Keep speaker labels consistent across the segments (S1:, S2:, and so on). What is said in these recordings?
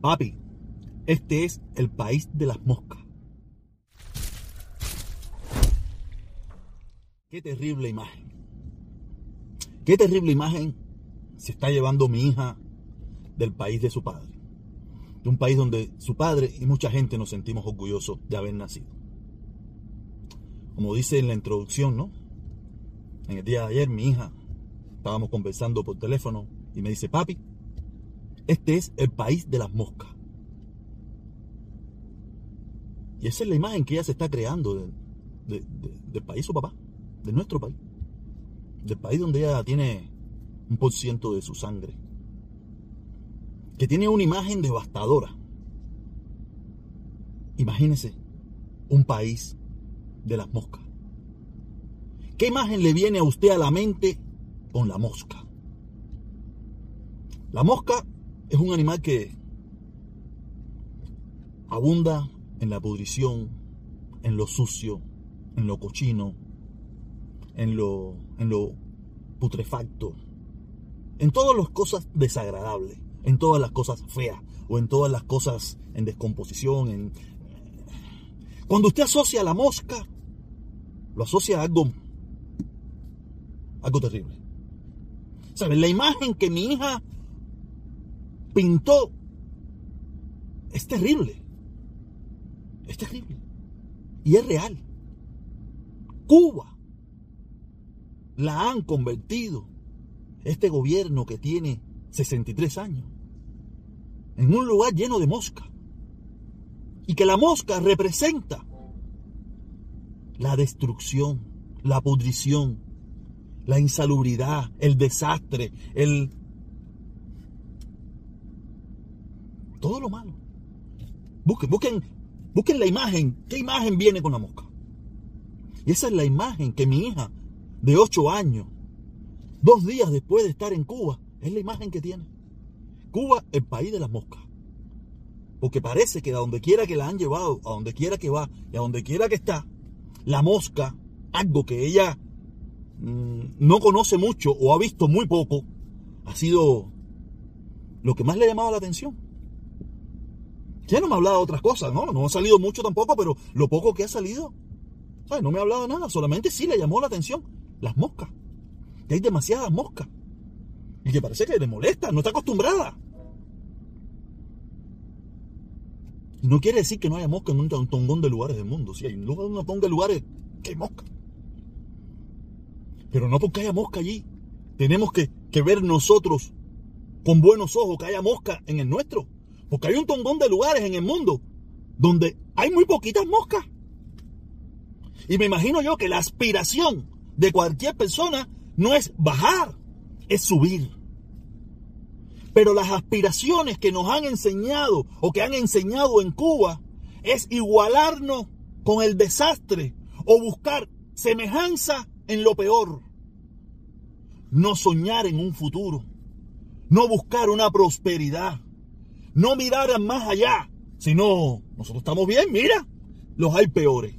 S1: Papi, este es el país de las moscas. Qué terrible imagen. Qué terrible imagen se está llevando mi hija del país de su padre. De un país donde su padre y mucha gente nos sentimos orgullosos de haber nacido. Como dice en la introducción, ¿no? En el día de ayer mi hija, estábamos conversando por teléfono y me dice, papi, este es el país de las moscas. Y esa es la imagen que ella se está creando del país su papá, de nuestro país. Del país donde ella tiene un por ciento de su sangre. Que tiene una imagen devastadora. Imagínese un país de las moscas. ¿Qué imagen le viene a usted a la mente con la mosca? La mosca es un animal que abunda en la pudrición, en lo sucio, en lo cochino, en lo, en lo putrefacto, en todas las cosas desagradables, en todas las cosas feas o en todas las cosas en descomposición. En... Cuando usted asocia a la mosca, lo asocia a algo, algo terrible. ¿Sabe? La imagen que mi hija pintó es terrible. Es terrible. Y es real. Cuba la han convertido, este gobierno que tiene 63 años, en un lugar lleno de mosca. Y que la mosca representa la destrucción, la pudrición, la insalubridad, el desastre, el todo lo malo. Busquen, busquen, busquen la imagen. ¿Qué imagen viene con la mosca? Y esa es la imagen que mi hija de 8 años, dos días después de estar en Cuba, es la imagen que tiene. Cuba, el país de las moscas. Porque parece que a donde quiera que la han llevado, a donde quiera que va y a donde quiera que está, la mosca, algo que ella mm, no conoce mucho o ha visto muy poco, ha sido lo que más le ha llamado la atención. Ya no me ha hablado de otras cosas, ¿no? No ha salido mucho tampoco, pero lo poco que ha salido, ¿sabes? No me ha hablado de nada, solamente sí le llamó la atención las moscas. Que hay demasiadas moscas. Y que parece que le molesta, no está acostumbrada. No quiere decir que no haya moscas en un tongón de lugares del mundo. Si hay un lugar, de lugares que hay mosca. Pero no porque haya mosca allí. Tenemos que, que ver nosotros con buenos ojos que haya mosca en el nuestro. Porque hay un tongón de lugares en el mundo donde hay muy poquitas moscas. Y me imagino yo que la aspiración de cualquier persona no es bajar, es subir. Pero las aspiraciones que nos han enseñado o que han enseñado en Cuba es igualarnos con el desastre o buscar semejanza en lo peor. No soñar en un futuro. No buscar una prosperidad no miraran más allá, sino nosotros estamos bien, mira, los hay peores.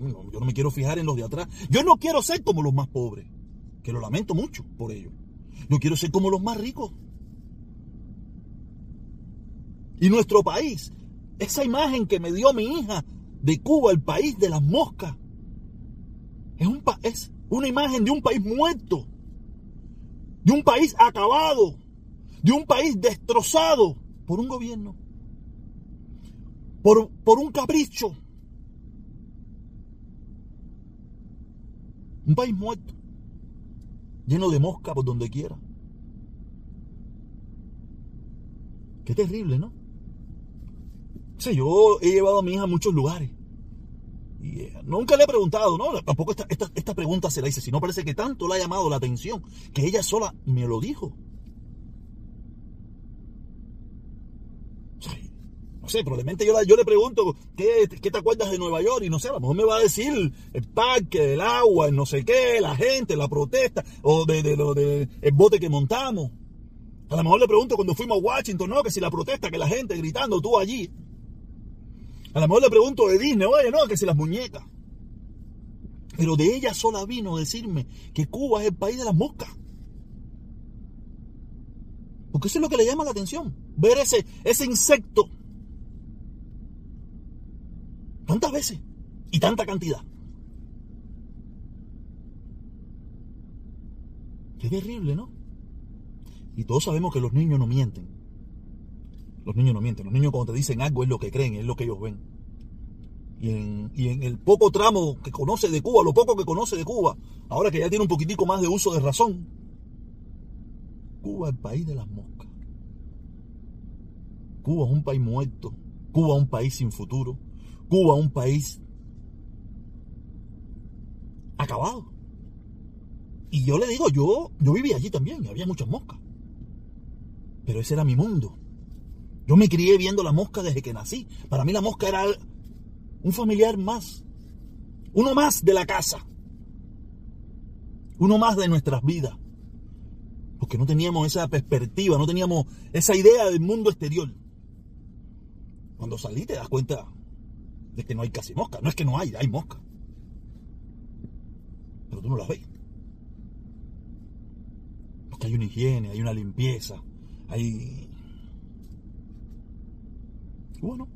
S1: yo no me quiero fijar en los de atrás. Yo no quiero ser como los más pobres, que lo lamento mucho por ello. No quiero ser como los más ricos. Y nuestro país, esa imagen que me dio mi hija de Cuba, el país de las moscas, es, un es una imagen de un país muerto, de un país acabado, de un país destrozado por un gobierno, por, por un capricho. Un país muerto, lleno de mosca por donde quiera. Qué terrible, ¿no? O yo he llevado a mi hija a muchos lugares. Y eh, nunca le he preguntado, ¿no? Tampoco esta, esta, esta pregunta se la hice, sino parece que tanto le ha llamado la atención que ella sola me lo dijo. No sé, probablemente yo, le pregunto, ¿qué, te acuerdas de Nueva York? Y no sé, a lo mejor me va a decir el parque, el agua, el no sé qué, la gente, la protesta, o de, de, de, el bote que montamos. A lo mejor le pregunto cuando fuimos a Washington, no, que si la protesta, que la gente gritando, tú allí. A lo mejor le pregunto de Disney, oye, no, que si las muñecas. Pero de ella sola vino a decirme que Cuba es el país de las moscas. Porque eso es lo que le llama la atención. Ver ese, ese insecto tantas veces y tanta cantidad. Qué terrible, ¿no? Y todos sabemos que los niños no mienten. Los niños no mienten. Los niños cuando te dicen algo es lo que creen, es lo que ellos ven. Y en, y en, el poco tramo que conoce de Cuba, lo poco que conoce de Cuba, ahora que ya tiene un poquitico más de uso de razón, Cuba es el país de las moscas. Cuba es un país muerto. Cuba es un país sin futuro. Cuba un país acabado. Y yo le digo, yo, yo vivía allí también había muchas moscas. Pero ese era mi mundo. Yo me crié viendo la mosca desde que nací. Para mí la mosca era un familiar más. Uno más de la casa. Uno más de nuestras vidas. Porque no teníamos esa perspectiva, no teníamos esa idea del mundo exterior. Cuando salí te das cuenta de que no hay casi mosca. No es que no hay, hay mosca. Pero tú no las ves. Porque hay una higiene, hay una limpieza, hay... bueno,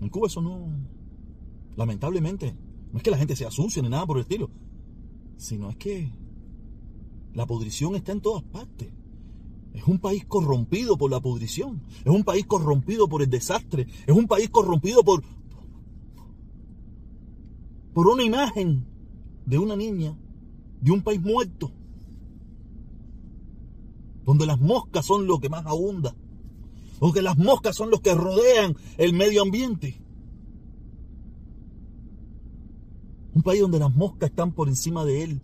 S1: en Cuba eso no... Lamentablemente, no es que la gente sea sucia ni nada por el estilo, sino es que la pudrición está en todas partes. Es un país corrompido por la pudrición. Es un país corrompido por el desastre. Es un país corrompido por, por una imagen de una niña, de un país muerto, donde las moscas son lo que más abunda, donde las moscas son los que rodean el medio ambiente. Un país donde las moscas están por encima de él.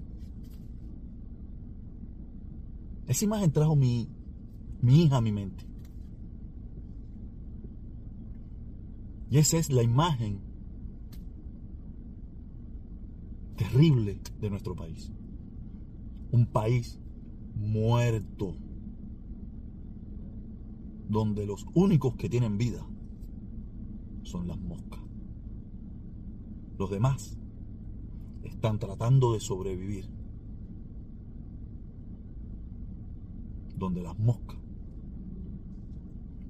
S1: Esa imagen trajo mi, mi hija mi mente. Y esa es la imagen terrible de nuestro país. Un país muerto, donde los únicos que tienen vida son las moscas. Los demás están tratando de sobrevivir donde las moscas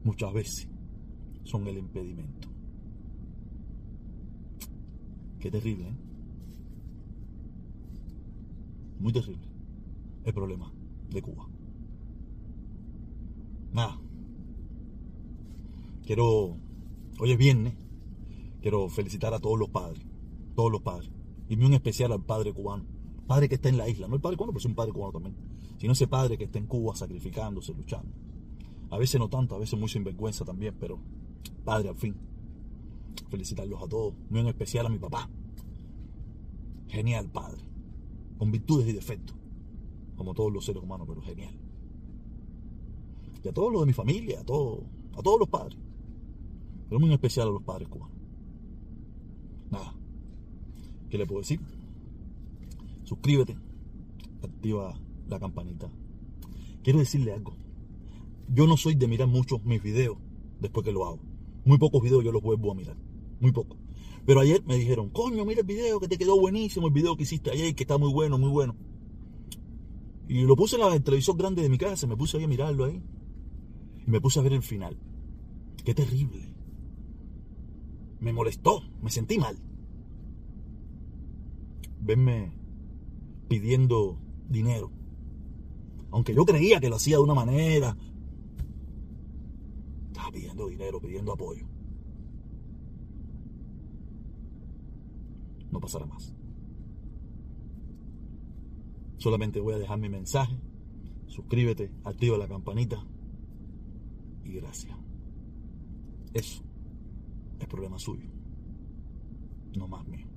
S1: muchas veces son el impedimento. Qué terrible, ¿eh? Muy terrible el problema de Cuba. Nada. Quiero, hoy es viernes, quiero felicitar a todos los padres, todos los padres, y muy en especial al padre cubano, padre que está en la isla, no el padre cubano, pero es un padre cubano también sino ese padre que está en Cuba sacrificándose, luchando. A veces no tanto, a veces muy sinvergüenza también, pero padre al fin. Felicitarlos a todos, muy en especial a mi papá. Genial padre, con virtudes y defectos, como todos los seres humanos, pero genial. Y a todos los de mi familia, a todos, a todos los padres, pero muy en especial a los padres cubanos. Nada, ¿qué le puedo decir? Suscríbete, activa la campanita. Quiero decirle algo. Yo no soy de mirar muchos mis videos después que lo hago. Muy pocos videos yo los vuelvo a mirar. Muy pocos. Pero ayer me dijeron, coño, mira el video que te quedó buenísimo, el video que hiciste ayer, que está muy bueno, muy bueno. Y lo puse en la televisor grande de mi casa, me puse ahí a mirarlo ahí. Y me puse a ver el final. Qué terrible. Me molestó, me sentí mal. Venme pidiendo dinero aunque yo creía que lo hacía de una manera, pidiendo dinero, pidiendo apoyo. No pasará más. Solamente voy a dejar mi mensaje. Suscríbete, activa la campanita y gracias. Eso es problema suyo, no más mío.